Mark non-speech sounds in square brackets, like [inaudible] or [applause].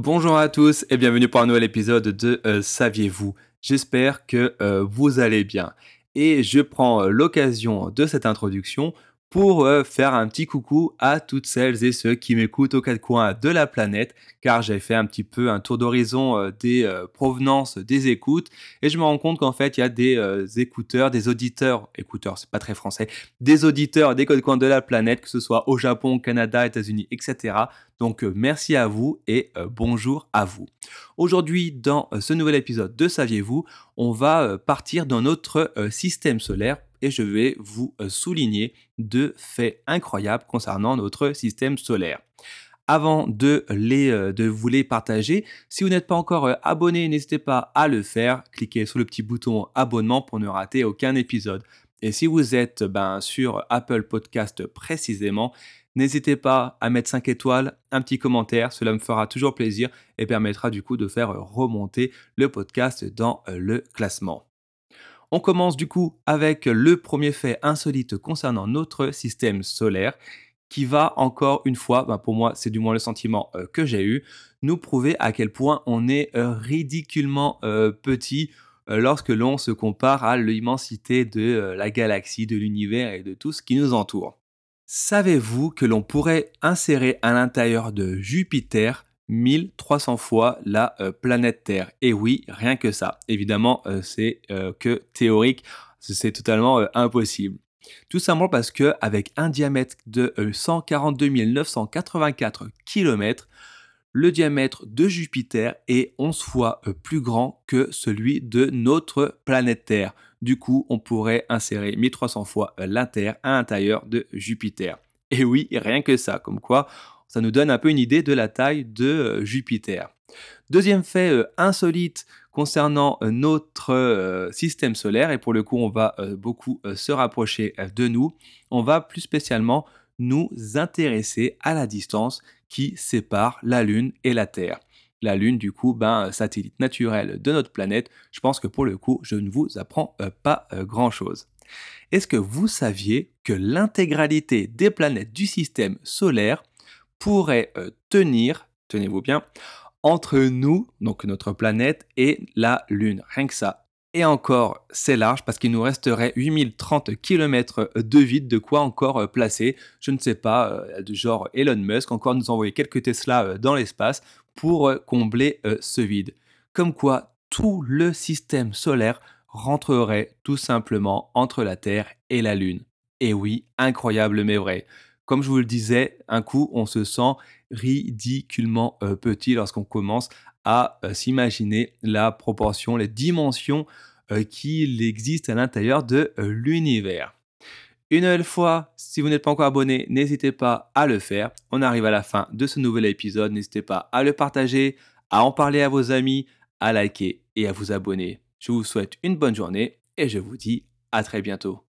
Bonjour à tous et bienvenue pour un nouvel épisode de euh, Saviez-vous? J'espère que euh, vous allez bien. Et je prends euh, l'occasion de cette introduction pour euh, faire un petit coucou à toutes celles et ceux qui m'écoutent aux quatre coins de la planète, car j'ai fait un petit peu un tour d'horizon euh, des euh, provenances des écoutes, et je me rends compte qu'en fait, il y a des écouteurs, des auditeurs, écouteurs, c'est pas très français, des auditeurs des quatre coins de la planète, que ce soit au Japon, au Canada, États-Unis, etc. Donc merci à vous et bonjour à vous. Aujourd'hui, dans ce nouvel épisode de Saviez-vous, on va partir dans notre système solaire et je vais vous euh, souligner deux faits incroyables concernant notre système solaire. Avant de, les, euh, vous les partager, si vous n'êtes pas encore euh, abonné, n'hésitez pas à le faire. Cliquez sur le petit bouton abonnement pour ne rater aucun épisode. Et si vous êtes ben, sur Apple Podcast précisément, n'hésitez pas à mettre 5 étoiles, un petit commentaire, cela me fera toujours plaisir et permettra du coup de faire remonter le podcast dans le classement. On commence du coup avec le premier fait insolite concernant notre système solaire qui va encore une fois, ben, pour moi c'est du moins le sentiment euh, que j'ai eu, nous prouver à quel point on est euh, ridiculement euh, petit lorsque l'on se compare à l'immensité de la galaxie, de l'univers et de tout ce qui nous entoure. Savez-vous que l'on pourrait insérer à l'intérieur de Jupiter 1300 fois la euh, planète Terre. Et oui, rien que ça. Évidemment, euh, c'est euh, que théorique, c'est totalement impossible. Tout simplement parce que avec un diamètre de 142 984 km, le diamètre de Jupiter est 11 fois plus grand que celui de notre planète Terre. Du coup, on pourrait insérer 1300 fois la Terre à l'intérieur de Jupiter. [laughs] Et oui, rien que ça, comme quoi ça nous donne un peu une idée de la taille de euh, Jupiter. Deuxième fait euh, insolite concernant euh, notre système solaire, et pour le coup on va beaucoup se rapprocher de nous, on va plus spécialement nous intéresser à la distance qui sépare la Lune et la Terre. La Lune, du coup, ben, satellite naturel de notre planète. Je pense que pour le coup, je ne vous apprends pas grand-chose. Est-ce que vous saviez que l'intégralité des planètes du système solaire pourrait euh, tenir, tenez-vous bien, entre nous, donc notre planète, et la Lune? Rien que ça. Et encore, c'est large parce qu'il nous resterait 8030 km de vide, de quoi encore euh, placer, je ne sais pas, euh, du genre Elon Musk, encore nous envoyer quelques Tesla dans l'espace pour combler ce vide. Comme quoi, tout le système solaire rentrerait tout simplement entre la Terre et la Lune. Et oui, incroyable mais vrai comme je vous le disais, un coup, on se sent ridiculement euh, petit lorsqu'on commence à euh, s'imaginer la proportion, les dimensions euh, qu'il existe à l'intérieur de l'univers. Une nouvelle fois, si vous n'êtes pas encore abonné, n'hésitez pas à le faire. On arrive à la fin de ce nouvel épisode. N'hésitez pas à le partager, à en parler à vos amis, à liker et à vous abonner. Je vous souhaite une bonne journée et je vous dis à très bientôt.